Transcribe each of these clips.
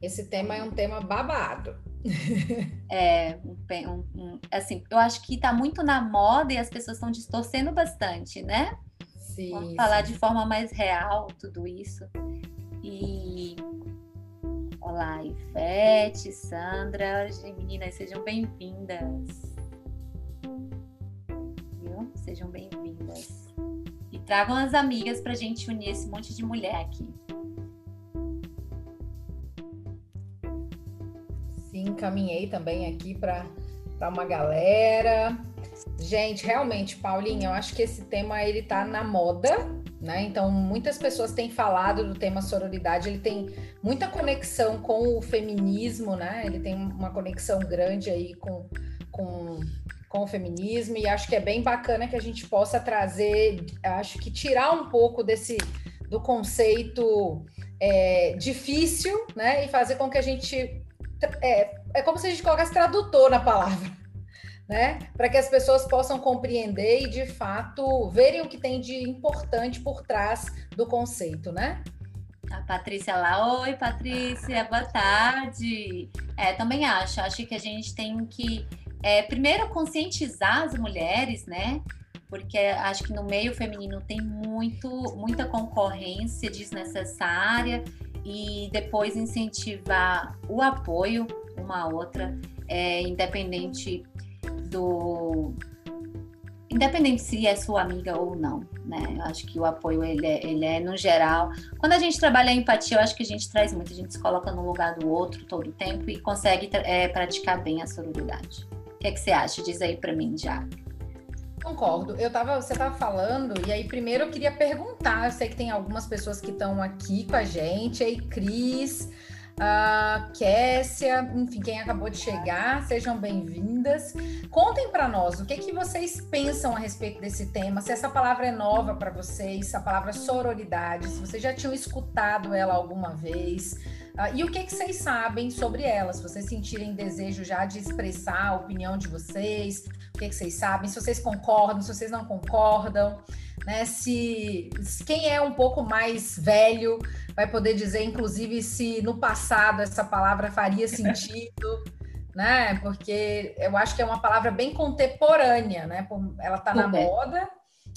esse tema é um tema babado. É, um, um, assim, eu acho que está muito na moda e as pessoas estão distorcendo bastante, né? Sim, Vamos sim. falar de forma mais real tudo isso. E olá, Ivete, Sandra, meninas, sejam bem-vindas. Viu? Sejam bem-vindas. E tragam as amigas para a gente unir esse monte de mulher aqui. Sim, caminhei também aqui para uma galera. Gente, realmente, Paulinha, eu acho que esse tema ele tá na moda, né? Então, muitas pessoas têm falado do tema sororidade, ele tem muita conexão com o feminismo, né? Ele tem uma conexão grande aí com, com, com o feminismo, e acho que é bem bacana que a gente possa trazer, acho que tirar um pouco desse do conceito é, difícil, né? E fazer com que a gente. É, é como se a gente colocasse tradutor na palavra né? Para que as pessoas possam compreender e, de fato, verem o que tem de importante por trás do conceito, né? A Patrícia lá, oi Patrícia, boa tarde. É, também acho, acho que a gente tem que é, primeiro conscientizar as mulheres, né? Porque acho que no meio feminino tem muito, muita concorrência desnecessária e depois incentivar o apoio uma outra, é, independente do independente se é sua amiga ou não, né? Eu acho que o apoio ele é, ele é no geral. Quando a gente trabalha a empatia, eu acho que a gente traz muito, a gente se coloca no lugar do outro todo o tempo e consegue é, praticar bem a sororidade. O que, é que você acha? Diz aí para mim já. Concordo. Eu tava, você estava falando, e aí primeiro eu queria perguntar. Eu sei que tem algumas pessoas que estão aqui com a gente, aí Cris, a Kessia, enfim, quem acabou de chegar, sejam bem-vindas. Contem para nós o que, que vocês pensam a respeito desse tema, se essa palavra é nova para vocês, a palavra sororidade, se vocês já tinham escutado ela alguma vez. Uh, e o que, que vocês sabem sobre ela? Se vocês sentirem desejo já de expressar a opinião de vocês, o que, que vocês sabem, se vocês concordam, se vocês não concordam, né? Se quem é um pouco mais velho vai poder dizer, inclusive, se no passado essa palavra faria sentido. né? Porque eu acho que é uma palavra bem contemporânea, né? Ela está na moda,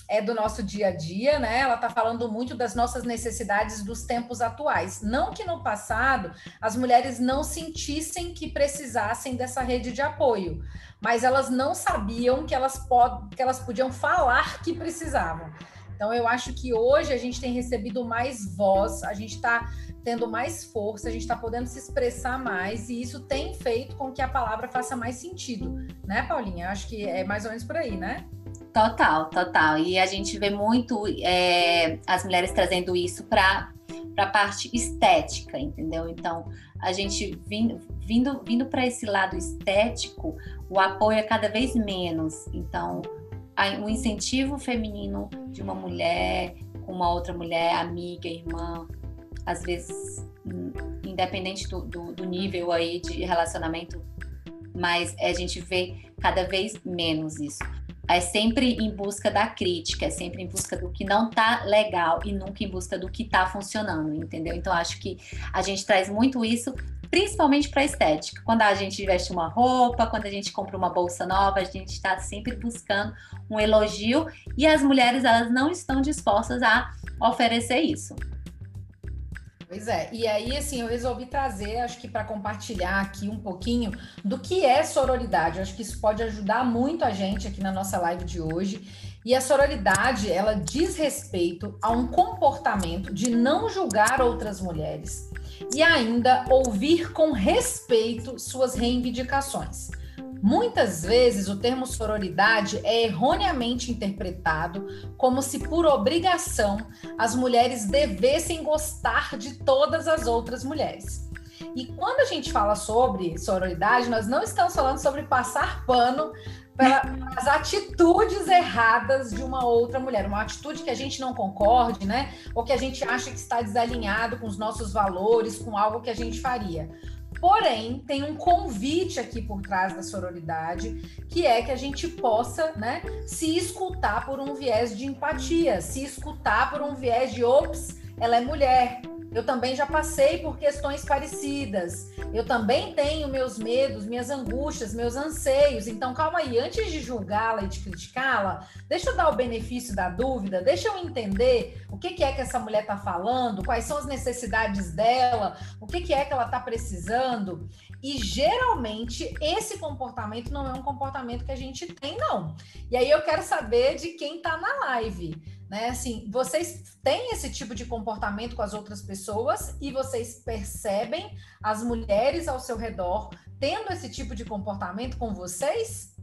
é do nosso dia a dia, né? Ela está falando muito das nossas necessidades dos tempos atuais. Não que no passado as mulheres não sentissem que precisassem dessa rede de apoio, mas elas não sabiam que elas, pod que elas podiam falar que precisavam. Então, eu acho que hoje a gente tem recebido mais voz, a gente está tendo mais força, a gente está podendo se expressar mais, e isso tem feito com que a palavra faça mais sentido, né, Paulinha? Eu acho que é mais ou menos por aí, né? Total, total. E a gente vê muito é, as mulheres trazendo isso para a parte estética, entendeu? Então, a gente vindo, vindo, vindo para esse lado estético, o apoio é cada vez menos. Então, o incentivo feminino de uma mulher com uma outra mulher, amiga, irmã, às vezes, independente do, do, do nível aí de relacionamento, mas a gente vê cada vez menos isso é sempre em busca da crítica, é sempre em busca do que não tá legal e nunca em busca do que tá funcionando, entendeu? Então acho que a gente traz muito isso, principalmente para estética. Quando a gente veste uma roupa, quando a gente compra uma bolsa nova, a gente está sempre buscando um elogio e as mulheres elas não estão dispostas a oferecer isso. Pois é, e aí assim eu resolvi trazer, acho que para compartilhar aqui um pouquinho do que é sororidade. acho que isso pode ajudar muito a gente aqui na nossa live de hoje. E a sororidade, ela diz respeito a um comportamento de não julgar outras mulheres e ainda ouvir com respeito suas reivindicações. Muitas vezes o termo sororidade é erroneamente interpretado como se por obrigação as mulheres devessem gostar de todas as outras mulheres. E quando a gente fala sobre sororidade, nós não estamos falando sobre passar pano para as atitudes erradas de uma outra mulher, uma atitude que a gente não concorde, né? Ou que a gente acha que está desalinhado com os nossos valores, com algo que a gente faria. Porém, tem um convite aqui por trás da sororidade, que é que a gente possa, né, se escutar por um viés de empatia, se escutar por um viés de ops, ela é mulher, Eu também já passei por questões parecidas. Eu também tenho meus medos, minhas angústias, meus anseios. Então, calma aí, antes de julgá-la e de criticá-la, deixa eu dar o benefício da dúvida, deixa eu entender o que, é que essa mulher está falando, quais são as necessidades dela, o que é que ela está precisando. E geralmente esse comportamento não é um comportamento que a gente tem, não. E aí eu quero saber de quem está na live. Né? Assim, vocês têm esse tipo de comportamento com as outras pessoas e vocês percebem as mulheres ao seu redor tendo esse tipo de comportamento com vocês?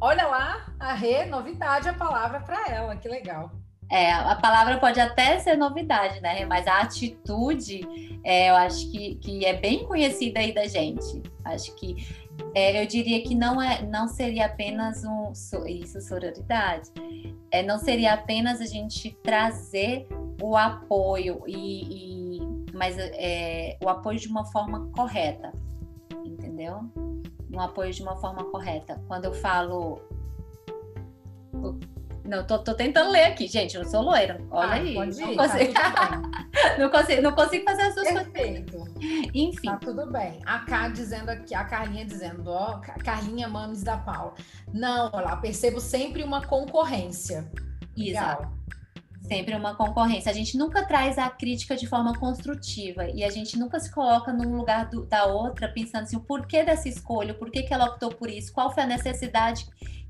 Olha lá, a Rê, novidade a palavra para ela, que legal. É, a palavra pode até ser novidade, né? Mas a atitude, é, eu acho que, que é bem conhecida aí da gente. Acho que é, eu diria que não é, não seria apenas um isso sororidade. É, não seria apenas a gente trazer o apoio e, e mas é, o apoio de uma forma correta, entendeu? Um apoio de uma forma correta. Quando eu falo não, tô, tô, tentando ler aqui, gente. Eu sou loira. Olha ah, aí. Pode ir, não, consigo... Tá não, consigo, não consigo fazer as duas Perfeito. coisas. Enfim. Tá tudo bem. A Cá dizendo aqui, a Carlinha dizendo, ó, Carlinha Mames da Paula. Não, olha lá, percebo sempre uma concorrência. Legal. Exato. Sempre uma concorrência. A gente nunca traz a crítica de forma construtiva e a gente nunca se coloca num lugar do, da outra pensando assim, o porquê dessa escolha, o porquê que ela optou por isso, qual foi a necessidade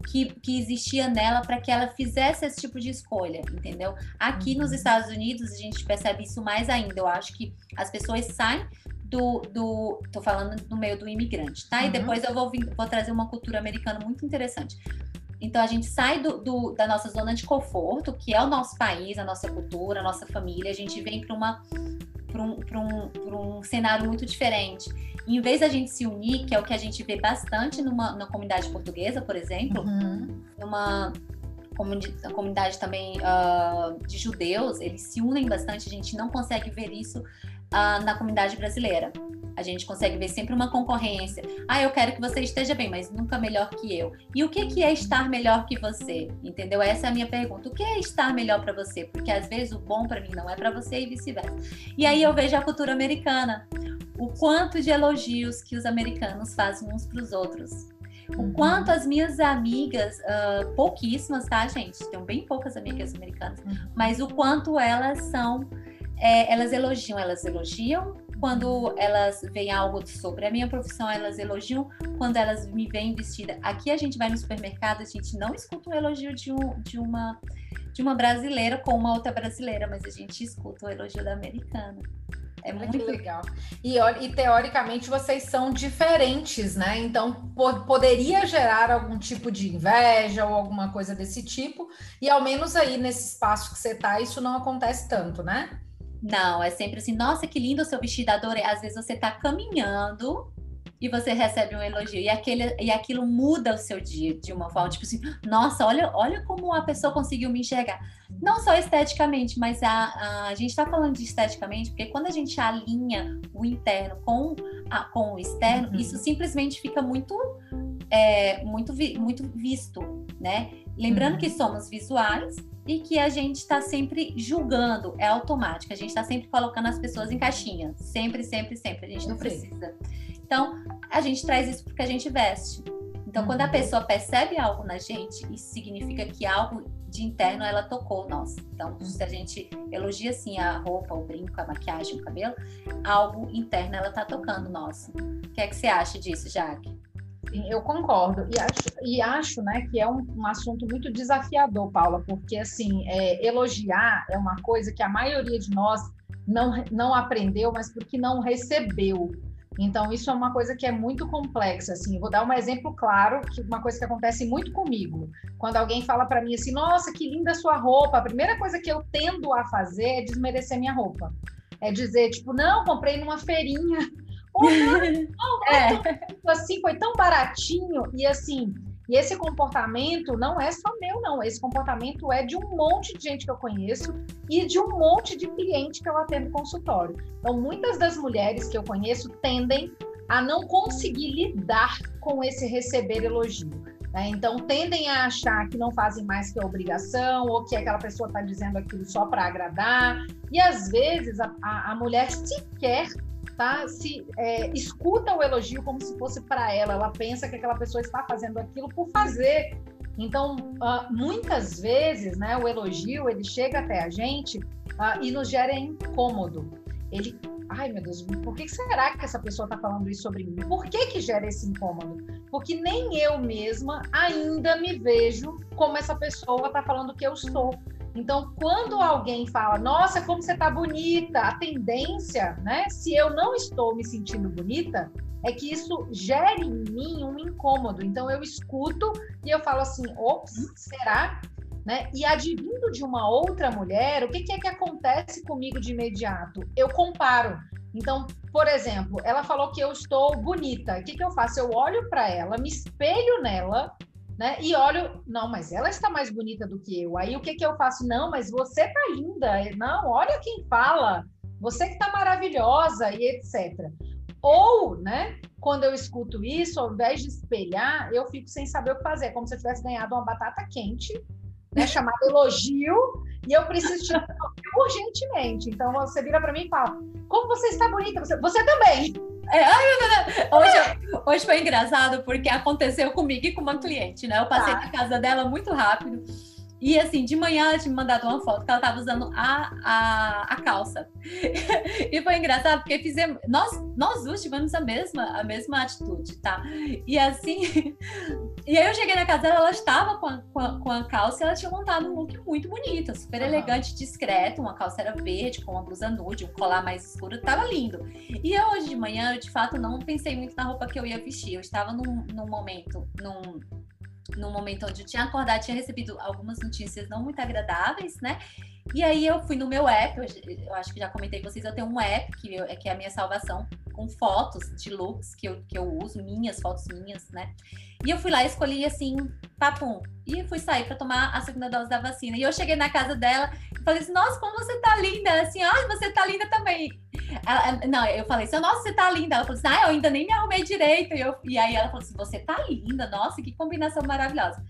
que, que existia nela para que ela fizesse esse tipo de escolha, entendeu? Aqui uhum. nos Estados Unidos a gente percebe isso mais ainda. Eu acho que as pessoas saem do, do tô falando no meio do imigrante, tá? Uhum. E depois eu vou, vou trazer uma cultura americana muito interessante. Então a gente sai do, do, da nossa zona de conforto, que é o nosso país, a nossa cultura, a nossa família, a gente vem para uma para um, um, um cenário muito diferente. E em vez da gente se unir, que é o que a gente vê bastante numa, na comunidade portuguesa, por exemplo, uhum. numa comunidade também uh, de judeus, eles se unem bastante, a gente não consegue ver isso uh, na comunidade brasileira. A gente consegue ver sempre uma concorrência. Ah, eu quero que você esteja bem, mas nunca melhor que eu. E o que, que é estar melhor que você? Entendeu? Essa é a minha pergunta. O que é estar melhor para você? Porque às vezes o bom para mim não é para você e vice-versa. E aí eu vejo a cultura americana. O quanto de elogios que os americanos fazem uns para os outros. O uhum. quanto as minhas amigas, uh, pouquíssimas, tá, gente? Tenho bem poucas amigas americanas, uhum. mas o quanto elas são, é, elas elogiam, elas elogiam quando elas veem algo sobre a minha profissão, elas elogiam. Quando elas me veem vestida, aqui a gente vai no supermercado, a gente não escuta um elogio de, um, de uma de uma brasileira com uma outra brasileira, mas a gente escuta o elogio da americana. É muito legal. E, e, teoricamente vocês são diferentes, né? Então po poderia gerar algum tipo de inveja ou alguma coisa desse tipo. E ao menos aí nesse espaço que você tá, isso não acontece tanto, né? Não, é sempre assim, nossa, que lindo o seu vestido, adorei. Às vezes você tá caminhando e você recebe um elogio e, aquele, e aquilo muda o seu dia de uma forma, tipo assim, nossa, olha, olha como a pessoa conseguiu me enxergar. Não só esteticamente, mas a, a, a gente está falando de esteticamente, porque quando a gente alinha o interno com, a, com o externo, uhum. isso simplesmente fica muito, é, muito, vi, muito visto, né? Lembrando uhum. que somos visuais, e que a gente está sempre julgando, é automático, a gente está sempre colocando as pessoas em caixinha, sempre, sempre, sempre, a gente não precisa. Então, a gente traz isso porque a gente veste. Então, quando a uhum. pessoa percebe algo na gente, isso significa que algo de interno ela tocou nós. Então, se a gente elogia assim a roupa, o brinco, a maquiagem, o cabelo, algo interno ela tá tocando nós. O que é que você acha disso, Jaque? Eu concordo. E acho, e acho né, que é um, um assunto muito desafiador, Paula, porque assim, é, elogiar é uma coisa que a maioria de nós não, não aprendeu, mas porque não recebeu. Então, isso é uma coisa que é muito complexa, assim. vou dar um exemplo claro, que uma coisa que acontece muito comigo. Quando alguém fala para mim assim, nossa, que linda sua roupa, a primeira coisa que eu tendo a fazer é desmerecer minha roupa. É dizer, tipo, não, comprei numa feirinha oh, é. assim, foi tão baratinho e assim, e esse comportamento não é só meu, não. Esse comportamento é de um monte de gente que eu conheço e de um monte de cliente que eu atendo no consultório. Então, muitas das mulheres que eu conheço tendem a não conseguir lidar com esse receber elogio. Né? Então, tendem a achar que não fazem mais que a obrigação, ou que aquela pessoa está dizendo aquilo só para agradar. E às vezes a, a, a mulher sequer tá, se é, escuta o elogio como se fosse para ela. Ela pensa que aquela pessoa está fazendo aquilo por fazer. Então, uh, muitas vezes, né, o elogio ele chega até a gente uh, e nos gera incômodo. Ele ai meu Deus, por que será que essa pessoa está falando isso sobre mim? Por que que gera esse incômodo? Porque nem eu mesma ainda me vejo como essa pessoa está falando que eu sou. Então, quando alguém fala, nossa, como você está bonita, a tendência, né? Se eu não estou me sentindo bonita, é que isso gere em mim um incômodo. Então, eu escuto e eu falo assim, ops, será? Né? E advindo de uma outra mulher, o que, que é que acontece comigo de imediato? Eu comparo. Então, por exemplo, ela falou que eu estou bonita. O que, que eu faço? Eu olho para ela, me espelho nela, né? E olho, não, mas ela está mais bonita do que eu. Aí o que, que eu faço? Não, mas você tá linda. Não, olha quem fala. Você que está maravilhosa e etc. Ou, né, quando eu escuto isso, ao invés de espelhar, eu fico sem saber o que fazer, como se eu tivesse ganhado uma batata quente né, chamado elogio, e eu preciso te urgentemente. Então você vira para mim e fala: Como você está bonita? Você, você também. É, ai, hoje, hoje foi engraçado porque aconteceu comigo e com uma cliente, né? Eu passei tá. na casa dela muito rápido. E assim, de manhã ela tinha me mandado uma foto que ela estava usando a, a, a calça. e foi engraçado porque fizemos. Nós, nós duas tivemos a mesma, a mesma atitude, tá? E assim. e aí eu cheguei na casa dela, ela estava com a, com a, com a calça e ela tinha montado um look muito bonito, super uhum. elegante, discreto. Uma calça era verde, com uma blusa nude, um colar mais escuro, tava lindo. E eu, hoje de manhã, eu de fato não pensei muito na roupa que eu ia vestir. Eu estava num, num momento, num no momento onde eu tinha acordado, tinha recebido algumas notícias não muito agradáveis, né? E aí eu fui no meu app, eu, eu acho que já comentei com vocês, eu tenho um app que, eu, que é a minha salvação, com fotos de looks que eu, que eu uso, minhas, fotos minhas, né? E eu fui lá escolhi assim, papum. E fui sair para tomar a segunda dose da vacina. E eu cheguei na casa dela e falei assim: Nossa, como você tá linda! Assim, ah, você tá linda também. Ela, não, eu falei assim: Nossa, você tá linda. Ela falou assim: Ah, eu ainda nem me arrumei direito. E, eu, e aí ela falou assim: Você tá linda, nossa, que combinação maravilhosa.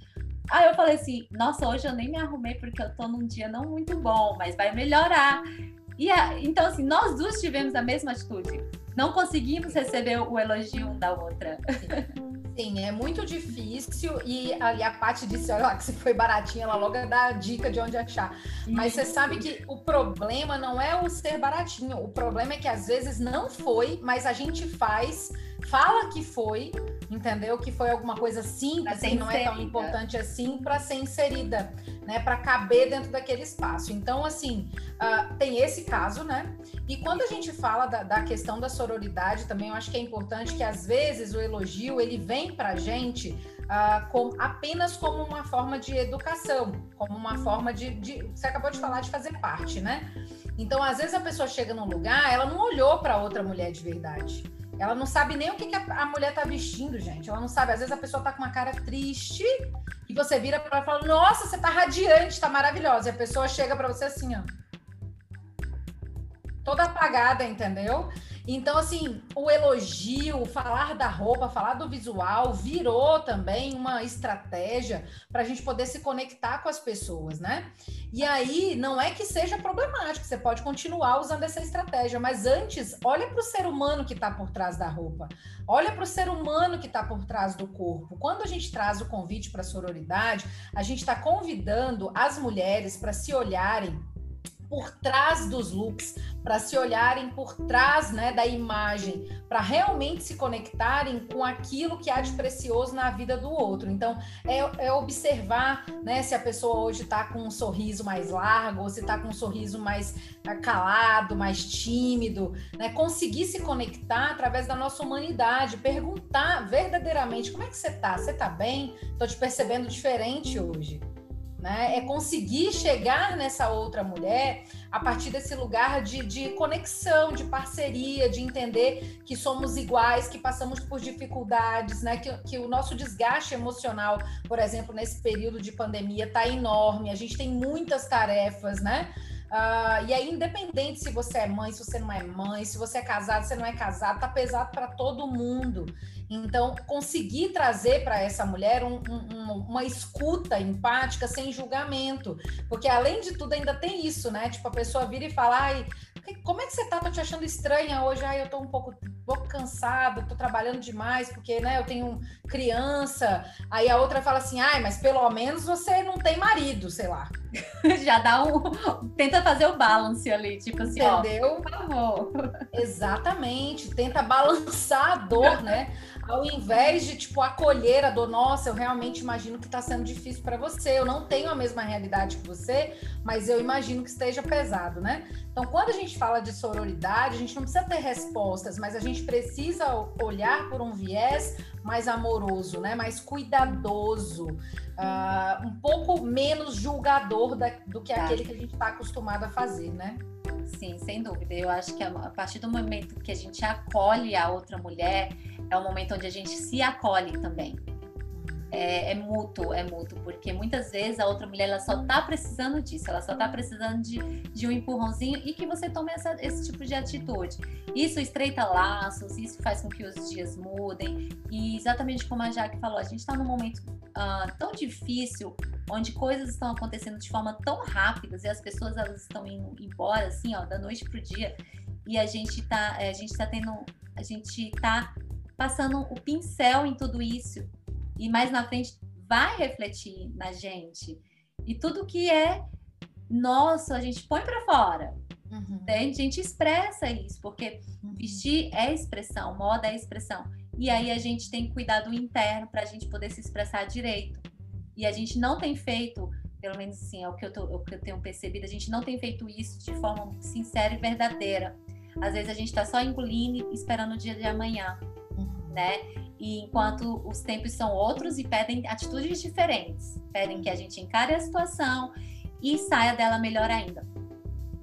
Aí eu falei assim: Nossa, hoje eu nem me arrumei porque eu tô num dia não muito bom, mas vai melhorar. E a, então, assim, nós duas tivemos a mesma atitude. Não conseguimos receber o elogio um da outra. Sim, é muito difícil. E ali a parte disse: olha lá, que se foi baratinha, ela logo dá a dica de onde achar. Mas você sabe que o problema não é o ser baratinho. O problema é que às vezes não foi, mas a gente faz fala que foi, entendeu? Que foi alguma coisa simples e não é tão importante assim para ser inserida, né? Para caber dentro daquele espaço. Então, assim, uh, tem esse caso, né? E quando a gente fala da, da, questão da sororidade, também eu acho que é importante que às vezes o elogio ele vem para a gente uh, com, apenas como uma forma de educação, como uma forma de, de. Você acabou de falar de fazer parte, né? Então, às vezes a pessoa chega num lugar, ela não olhou para outra mulher de verdade. Ela não sabe nem o que, que a, a, mulher tá vestindo, gente. Ela não sabe. Às vezes a pessoa tá com uma cara triste e você vira para ela e fala: Nossa, você tá radiante, tá maravilhosa. E a pessoa chega para você assim, ó. Toda apagada, entendeu? Então, assim, o elogio, falar da roupa, falar do visual, virou também uma estratégia para a gente poder se conectar com as pessoas, né? E aí, não é que seja problemático, você pode continuar usando essa estratégia, mas antes, olha para o ser humano que está por trás da roupa, olha para o ser humano que está por trás do corpo. Quando a gente traz o convite para a sororidade, a gente está convidando as mulheres para se olharem por trás dos looks, para se olharem por trás né, da imagem, para realmente se conectarem com aquilo que há de precioso na vida do outro. Então, é, é observar né, se a pessoa hoje está com um sorriso mais largo, ou se está com um sorriso mais ah, calado, mais tímido, né? conseguir se conectar através da nossa humanidade, perguntar verdadeiramente como é que você está? Você está bem? Estou te percebendo diferente hoje né? É conseguir chegar nessa outra mulher a partir desse lugar de, de conexão, de parceria, de entender que somos iguais, que passamos por dificuldades, né? Que, que o nosso desgaste emocional, por exemplo, nesse período de pandemia, está enorme. A gente tem muitas tarefas, né? Uh, e aí, independente se você é mãe, se você não é mãe, se você é casado, se você não é casado, tá pesado para todo mundo. Então, conseguir trazer para essa mulher um, um, uma escuta empática sem julgamento. Porque, além de tudo, ainda tem isso, né? Tipo, a pessoa vira e fala, ai, como é que você tá? Tô te achando estranha hoje. Ai, eu tô um pouco, um pouco cansada, tô trabalhando demais, porque, né, eu tenho criança. Aí a outra fala assim, ai, mas pelo menos você não tem marido, sei lá. Já dá um. Tenta fazer o balance ali, tipo assim, Entendeu? Ó, por favor. Exatamente. Tenta balançar a dor, né? Ao invés de, tipo, acolher a dor, nossa, eu realmente imagino que está sendo difícil para você. Eu não tenho a mesma realidade que você, mas eu imagino que esteja pesado, né? Então, quando a gente fala de sororidade, a gente não precisa ter respostas, mas a gente precisa olhar por um viés mais amoroso, né? Mais cuidadoso, uh, um pouco menos julgador da, do que aquele que a gente está acostumado a fazer, né? Sim, sem dúvida. Eu acho que a partir do momento que a gente acolhe a outra mulher, é um momento onde a gente se acolhe também. É, é, mútuo, é mútuo, porque muitas vezes a outra mulher ela só tá precisando disso, ela só tá precisando de, de um empurrãozinho e que você tome essa, esse tipo de atitude. Isso estreita laços, isso faz com que os dias mudem, e exatamente como a Jaque falou, a gente está num momento uh, tão difícil, onde coisas estão acontecendo de forma tão rápida e as pessoas elas estão indo embora, assim, ó, da noite pro dia, e a gente tá, a gente tá tendo, a gente tá passando o pincel em tudo isso e mais na frente vai refletir na gente. E tudo que é nosso, a gente põe para fora. Uhum. Né? A gente expressa isso, porque uhum. vestir é expressão, moda é expressão. E aí a gente tem cuidado interno para a gente poder se expressar direito. E a gente não tem feito, pelo menos assim, é o que eu, tô, é o que eu tenho percebido, a gente não tem feito isso de forma sincera e verdadeira. Às vezes a gente está só engolindo e esperando o dia de amanhã né? E enquanto os tempos são outros e pedem atitudes diferentes, pedem que a gente encare a situação e saia dela melhor ainda.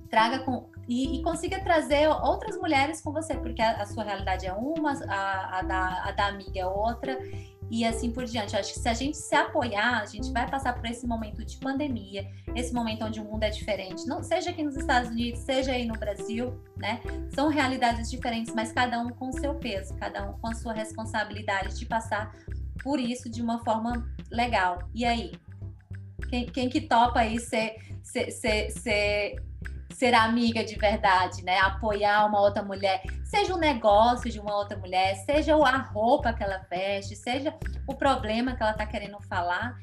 Traga com e, e consiga trazer outras mulheres com você, porque a, a sua realidade é uma, a, a, da, a da amiga é outra, e assim por diante. acho que se a gente se apoiar, a gente vai passar por esse momento de pandemia, esse momento onde o mundo é diferente, não seja aqui nos Estados Unidos, seja aí no Brasil, né? São realidades diferentes, mas cada um com seu peso, cada um com a sua responsabilidade de passar por isso de uma forma legal. E aí? Quem, quem que topa aí ser, ser, ser, ser ser amiga de verdade, né? Apoiar uma outra mulher, seja o um negócio de uma outra mulher, seja a roupa que ela veste, seja o problema que ela está querendo falar,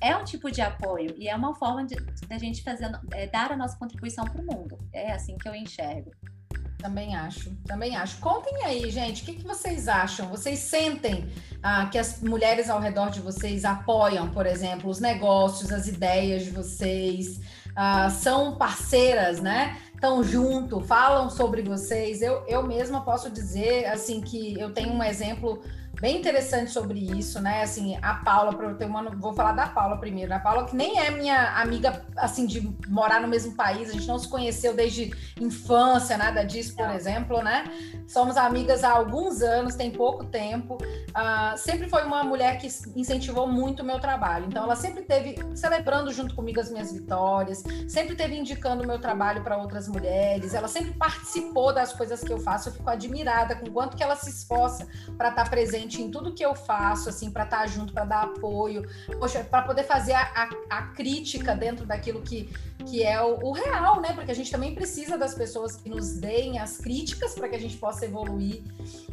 é um tipo de apoio e é uma forma de, de a gente fazer, é, dar a nossa contribuição para o mundo. É assim que eu enxergo. Também acho, também acho. Contem aí, gente, o que, que vocês acham? Vocês sentem ah, que as mulheres ao redor de vocês apoiam, por exemplo, os negócios, as ideias de vocês? Uh, são parceiras, né? Estão junto, falam sobre vocês. Eu, eu mesma posso dizer assim que eu tenho um exemplo bem interessante sobre isso, né? Assim, a Paula, para eu ter uma, vou falar da Paula primeiro. A Paula que nem é minha amiga assim de morar no mesmo país, a gente não se conheceu desde infância, nada disso, por exemplo, né? Somos amigas há alguns anos, tem pouco tempo. Uh, sempre foi uma mulher que incentivou muito o meu trabalho. Então, ela sempre teve celebrando junto comigo as minhas vitórias, sempre teve indicando o meu trabalho para outras mulheres. Ela sempre participou das coisas que eu faço. Eu fico admirada com o quanto que ela se esforça para estar tá presente presente em tudo que eu faço, assim, para estar tá junto, para dar apoio, para poder fazer a, a, a, crítica dentro daquilo que, que é o, o, real, né? Porque a gente também precisa das pessoas que nos deem as críticas para que a gente possa evoluir.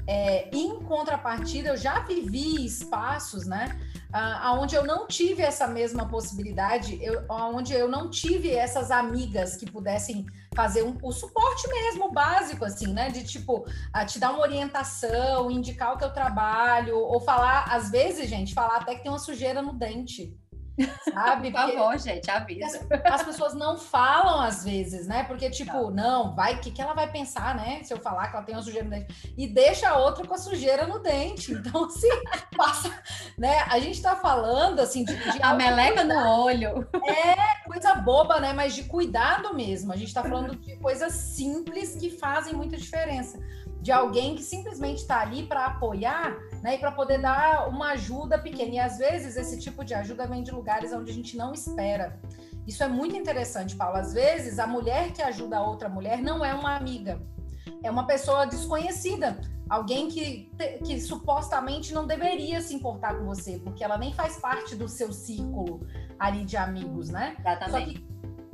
É, em contrapartida, eu já vivi espaços, né? Aonde eu não tive essa mesma possibilidade, eu, onde eu não tive essas amigas que pudessem fazer um, o suporte mesmo, básico, assim, né? De tipo, te dar uma orientação, indicar o teu trabalho, ou falar, às vezes, gente, falar até que tem uma sujeira no dente. Sabe? Por favor, gente, avisa. As, as, pessoas não falam às vezes, né? Porque, tipo, não, não vai, o que, que ela vai pensar, né? Se eu falar que ela tem uma sujeira no dente. E deixa a outra com a sujeira no dente. Então, assim, passa, né? A gente tá falando, assim, de. de a meleca no olho. É, coisa boba, né? Mas de cuidado mesmo. A gente tá falando de coisas simples que fazem muita diferença de alguém que simplesmente está ali para apoiar né, e para poder dar uma ajuda pequena. E às vezes esse tipo de ajuda vem de lugares onde a gente não espera. Isso é muito interessante, Paulo. Às vezes, a mulher que ajuda a outra mulher não é uma amiga, é uma pessoa desconhecida, alguém que, que supostamente não deveria se importar com você, porque ela nem faz parte do seu círculo ali de amigos, né? Exatamente.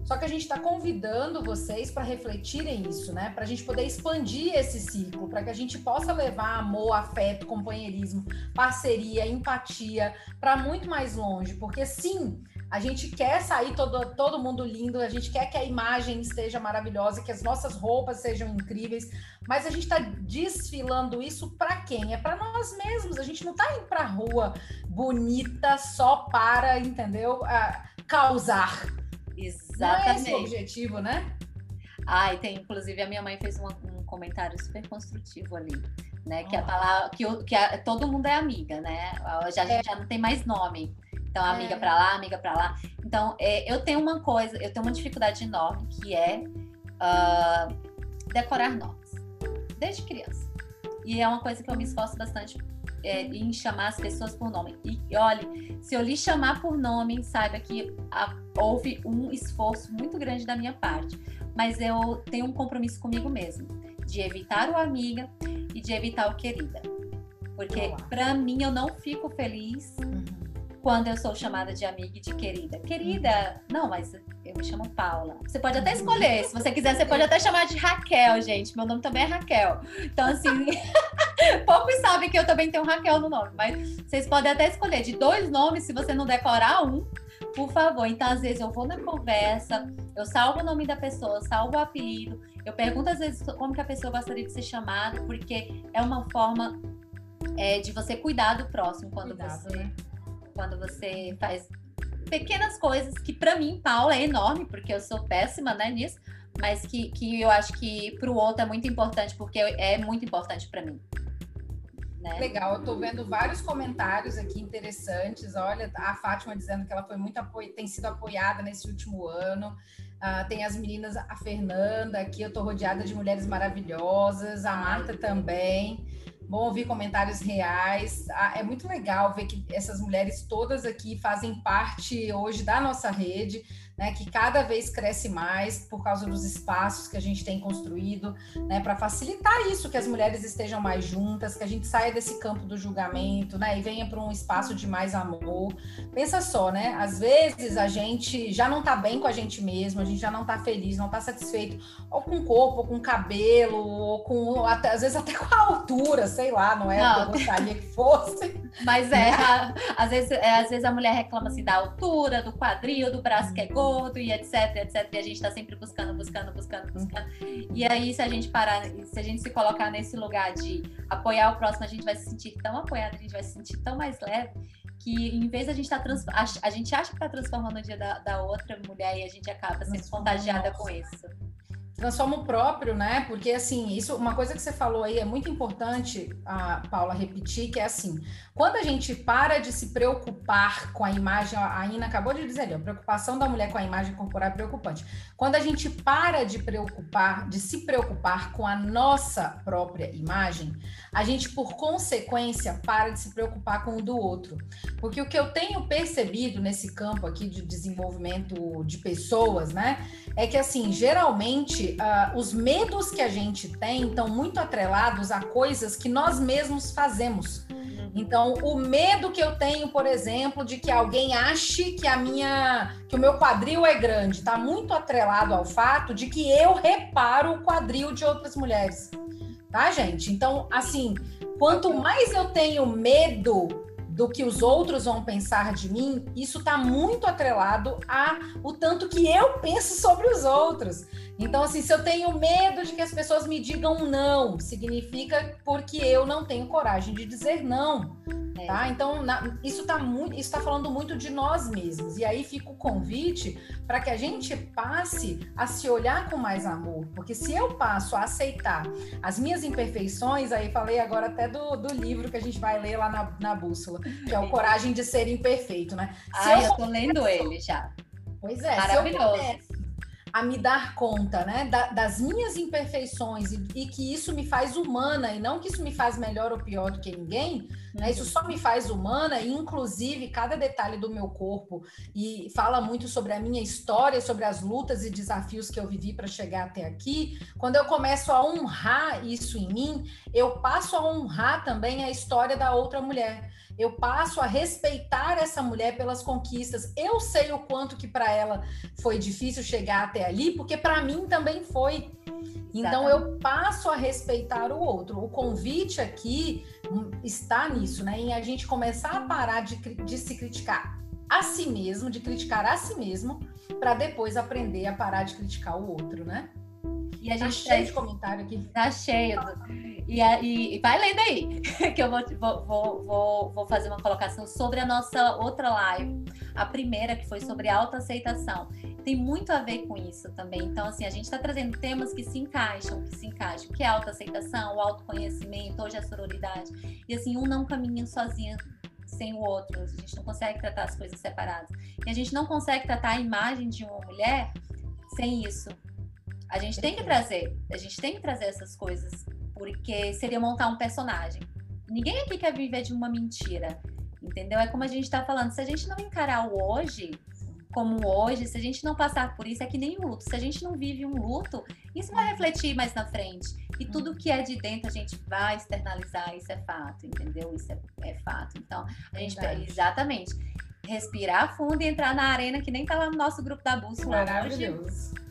Só que a gente está convidando vocês para refletirem isso, né? Para a gente poder expandir esse ciclo, para que a gente possa levar amor, afeto, companheirismo, parceria, empatia para muito mais longe. Porque sim, a gente quer sair todo, todo mundo lindo, a gente quer que a imagem esteja maravilhosa, que as nossas roupas sejam incríveis, mas a gente está desfilando isso para quem? É para nós mesmos. A gente não está indo para rua bonita só para, entendeu? Uh, causar Exatamente. Não é esse o objetivo, né? Ah, e tem, inclusive, a minha mãe fez um, um comentário super construtivo ali, né? Que a palavra, que, que a, todo mundo é amiga, né? Já, a gente é. já não tem mais nome. Então, amiga é. para lá, amiga para lá. Então, é, eu tenho uma coisa, eu tenho uma dificuldade enorme que é uh, decorar nomes, desde criança. E é uma coisa que eu me esforço bastante é, em chamar as pessoas por nome. E olhe, se eu lhe chamar por nome, saiba que a, houve um esforço muito grande da minha parte. Mas eu tenho um compromisso comigo mesmo, de evitar o amiga e de evitar o querida. Porque para mim eu não fico feliz uhum. Quando eu sou chamada de amiga e de querida. Querida, não, mas eu me chamo Paula. Você pode até escolher, se você quiser, você pode até chamar de Raquel, gente. Meu nome também é Raquel. Então, assim, poucos sabem que eu também tenho Raquel no nome, mas vocês podem até escolher de dois nomes, se você não decorar um, por favor. Então, às vezes, eu vou na conversa, eu salvo o nome da pessoa, salvo o apelido, eu pergunto às vezes como que a pessoa gostaria de ser chamada, porque é uma forma é, de você cuidar do próximo quando Cuidado, você. Né? Quando você faz pequenas coisas que para mim, Paula, é enorme, porque eu sou péssima né, nisso, mas que, que eu acho que para o outro é muito importante, porque é muito importante para mim. Né? Legal, eu estou vendo vários comentários aqui interessantes. Olha, a Fátima dizendo que ela foi muito apo... tem sido apoiada nesse último ano. Uh, tem as meninas, a Fernanda aqui, eu estou rodeada de mulheres maravilhosas, a Marta também. Bom ouvir comentários reais. Ah, é muito legal ver que essas mulheres todas aqui fazem parte hoje da nossa rede né, que cada vez cresce mais por causa dos espaços que a gente tem construído, né, para facilitar isso, que as mulheres estejam mais juntas, que a gente saia desse campo do julgamento, né, e venha para um espaço de mais amor. Pensa só, né, às vezes a gente já não está bem com a gente mesmo, a gente já não está feliz, não está satisfeito, ou com o corpo, ou com o cabelo, ou com, até, às vezes até com a altura, sei lá, não é não. o que eu gostaria que fosse. Mas é, a, às, vezes, é, às vezes a mulher reclama assim da altura, do quadril, do braço que é gordo, e etc, etc. E a gente está sempre buscando, buscando, buscando, buscando. E aí, se a gente parar, se a gente se colocar nesse lugar de apoiar o próximo, a gente vai se sentir tão apoiado, a gente vai se sentir tão mais leve que em vez de a gente tá trans... a gente acha que está transformando o dia da, da outra mulher e a gente acaba sendo contagiada com isso transforma o próprio, né? Porque assim, isso, uma coisa que você falou aí é muito importante, a Paula repetir, que é assim, quando a gente para de se preocupar com a imagem, a Ina acabou de dizer ali, a preocupação da mulher com a imagem corporal é preocupante. Quando a gente para de preocupar, de se preocupar com a nossa própria imagem, a gente, por consequência, para de se preocupar com o do outro. Porque o que eu tenho percebido nesse campo aqui de desenvolvimento de pessoas, né, é que assim, geralmente uh, os medos que a gente tem estão muito atrelados a coisas que nós mesmos fazemos. Então, o medo que eu tenho, por exemplo, de que alguém ache que a minha, que o meu quadril é grande, está muito atrelado ao fato de que eu reparo o quadril de outras mulheres. Tá, gente? Então, assim, quanto mais eu tenho medo do que os outros vão pensar de mim, isso está muito atrelado a o tanto que eu penso sobre os outros. Então, assim, se eu tenho medo de que as pessoas me digam não, significa porque eu não tenho coragem de dizer não. É. Tá? Então, na, isso está muito, isso tá falando muito de nós mesmos. E aí fica o convite para que a gente passe a se olhar com mais amor. Porque se eu passo a aceitar as minhas imperfeições, aí falei agora até do, do livro que a gente vai ler lá na, na bússola, que é o Coragem de Ser Imperfeito, né? Se ah, eu, eu tô lendo ele já. Pois é, Maravilhoso a me dar conta, né, da, das minhas imperfeições e, e, que isso me faz humana e não que isso me faz melhor ou pior do que ninguém, né, isso só me faz humana e inclusive cada detalhe do meu corpo e fala muito sobre a minha história, sobre as lutas e desafios que eu vivi para chegar até aqui. Quando eu começo a honrar isso em mim, eu passo a honrar também a história da outra mulher eu passo a respeitar essa mulher pelas conquistas. Eu sei o quanto que para ela foi difícil chegar até ali, porque para mim também foi. Então eu passo a respeitar o outro. O convite aqui hum, está nisso, né? Em a gente começar a parar de, de se criticar a si mesmo, de criticar a si mesmo, para depois aprender a parar de criticar o outro, né? E a tá gente tá cheio de comentário aqui. Tá cheio. E, e, e vai lendo aí, que eu vou, vou, vou, vou fazer uma colocação sobre a nossa outra live. A primeira, que foi sobre autoaceitação. Tem muito a ver com isso também. Então, assim, a gente está trazendo temas que se encaixam, que se encaixam, que é a autoaceitação, o autoconhecimento, hoje a sororidade. E assim, um não caminha sozinho sem o outro. A gente não consegue tratar as coisas separadas. E a gente não consegue tratar a imagem de uma mulher sem isso. A gente tem que trazer, a gente tem que trazer essas coisas porque seria montar um personagem. Ninguém aqui quer viver de uma mentira, entendeu? É como a gente está falando, se a gente não encarar o hoje como hoje, se a gente não passar por isso, é que nem um luto. Se a gente não vive um luto, isso vai refletir mais na frente. E tudo que é de dentro a gente vai externalizar, isso é fato, entendeu? Isso é, é fato. Então, a gente exatamente respirar fundo e entrar na arena que nem tá lá no nosso grupo da bússola hoje.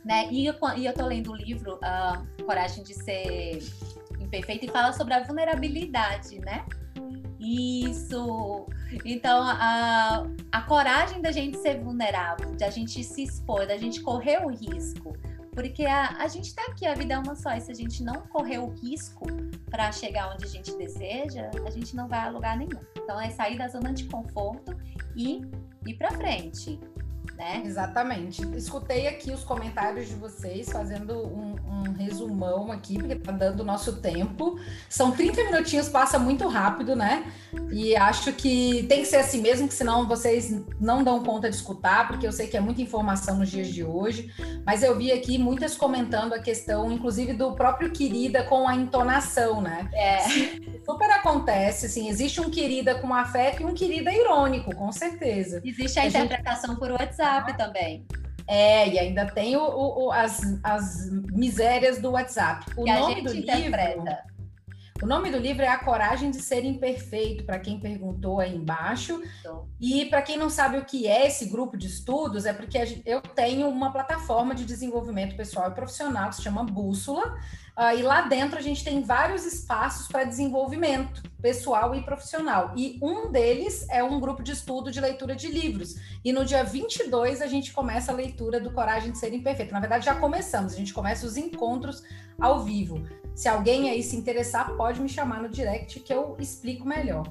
Né? E eu, e eu tô lendo o livro uh, Coragem de Ser perfeito e fala sobre a vulnerabilidade, né? Isso. Então, a, a coragem da gente ser vulnerável, de a gente se expor, da gente correr o risco. Porque a, a gente está aqui, a vida é uma só, e se a gente não correr o risco para chegar onde a gente deseja, a gente não vai a lugar nenhum. Então, é sair da zona de conforto e ir para frente né? Exatamente. Escutei aqui os comentários de vocês, fazendo um, um resumão aqui, porque tá dando o nosso tempo. São 30 minutinhos, passa muito rápido, né? E acho que tem que ser assim mesmo, que senão vocês não dão conta de escutar, porque eu sei que é muita informação nos dias de hoje. Mas eu vi aqui muitas comentando a questão, inclusive, do próprio querida com a entonação, né? É. Super acontece, assim, existe um querida com afeto e um querida irônico, com certeza. Existe a, a interpretação gente... por WhatsApp WhatsApp também. É, e ainda tem o, o, as, as misérias do WhatsApp. O que nome do interpreta. livro. O nome do livro é A Coragem de Ser Imperfeito, para quem perguntou aí embaixo. Então. E para quem não sabe o que é esse grupo de estudos, é porque eu tenho uma plataforma de desenvolvimento pessoal e profissional que se chama Bússola, Uh, e lá dentro a gente tem vários espaços para desenvolvimento pessoal e profissional. E um deles é um grupo de estudo de leitura de livros. E no dia 22 a gente começa a leitura do Coragem de Ser Imperfeito. Na verdade, já começamos, a gente começa os encontros ao vivo. Se alguém aí se interessar, pode me chamar no direct que eu explico melhor.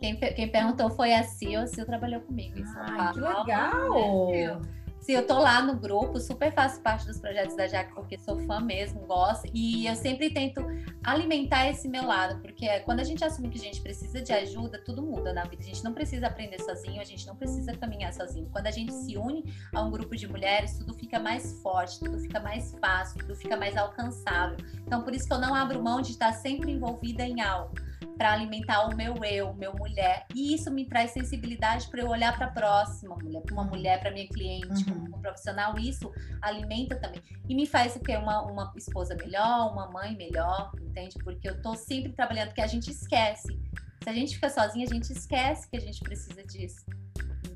Quem, quem perguntou foi a Sil, a Sil trabalhou comigo. Ah, que legal! Né, Sim, eu tô lá no grupo, super faço parte dos projetos da Jaque, porque sou fã mesmo, gosto, e eu sempre tento alimentar esse meu lado, porque quando a gente assume que a gente precisa de ajuda, tudo muda na vida. A gente não precisa aprender sozinho, a gente não precisa caminhar sozinho. Quando a gente se une a um grupo de mulheres, tudo fica mais forte, tudo fica mais fácil, tudo fica mais alcançável. Então, por isso que eu não abro mão de estar sempre envolvida em algo para alimentar o meu eu, meu mulher. E isso me traz sensibilidade para eu olhar para a próxima mulher, para uma mulher, para minha cliente, uhum. como profissional. Isso alimenta também. E me faz o quê? Uma, uma esposa melhor, uma mãe melhor, entende? Porque eu estou sempre trabalhando, porque a gente esquece. Se a gente fica sozinha, a gente esquece que a gente precisa disso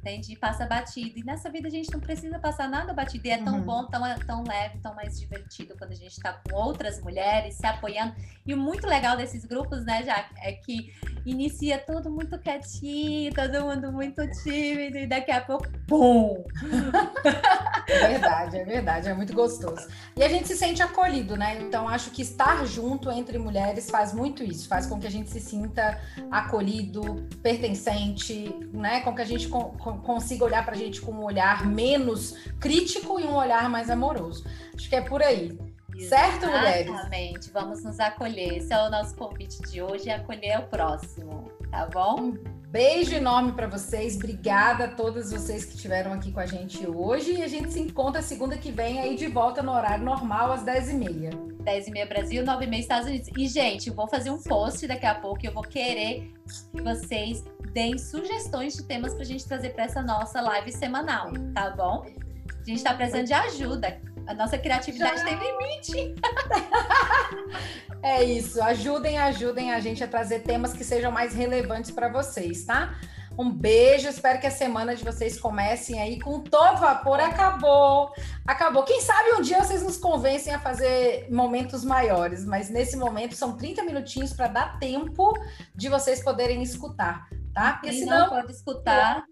entende? E passa batido. E nessa vida a gente não precisa passar nada batido. E é tão uhum. bom, tão, tão leve, tão mais divertido quando a gente está com outras mulheres se apoiando. E o muito legal desses grupos, né, Jaque, é que inicia tudo muito quietinho, todo mundo muito tímido, e daqui a pouco, pum! É verdade, é verdade, é muito gostoso. E a gente se sente acolhido, né? Então acho que estar junto entre mulheres faz muito isso, faz com que a gente se sinta acolhido, pertencente, né? Com que a gente consiga olhar para a gente com um olhar menos crítico e um olhar mais amoroso. Acho que é por aí. Certo, mulheres? Exatamente. Vamos nos acolher. Esse é o nosso convite de hoje, acolher o próximo, tá bom? Beijo enorme para vocês. Obrigada a todas vocês que estiveram aqui com a gente hoje. E a gente se encontra segunda que vem aí de volta no horário normal, às 10h30. 10h30 Brasil, 9h30 Estados Unidos. E, gente, vou fazer um post daqui a pouco e eu vou querer que vocês deem sugestões de temas para a gente trazer para essa nossa live semanal, tá bom? A gente está precisando de ajuda. A nossa criatividade Já. tem limite. é isso. Ajudem, ajudem a gente a trazer temas que sejam mais relevantes para vocês, tá? Um beijo, espero que a semana de vocês comecem aí com todo vapor. Acabou, acabou. Quem sabe um dia vocês nos convencem a fazer momentos maiores, mas nesse momento são 30 minutinhos para dar tempo de vocês poderem escutar, tá? Porque Quem senão. Não pode escutar.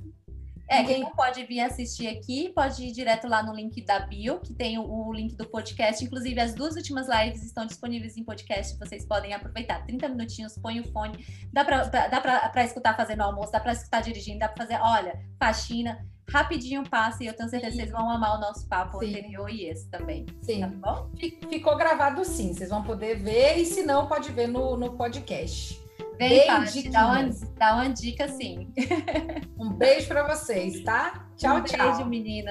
É, quem não pode vir assistir aqui, pode ir direto lá no link da bio, que tem o, o, link do podcast. Inclusive, as duas últimas lives estão disponíveis em podcast, vocês podem aproveitar. 30 minutinhos, põe o fone. Dá para escutar fazendo almoço, dá para escutar dirigindo, dá para fazer, olha, faxina, rapidinho passa e eu tenho certeza que vocês vão amar o nosso papo sim. anterior e esse também. Sim. Tá bom? Ficou gravado sim, vocês vão poder ver e se não, pode ver no, no podcast. Vem, Paty, dá uma, dá uma dica sim. Um beijo para vocês, tá? Tchau, um tchau. Beijo, menina.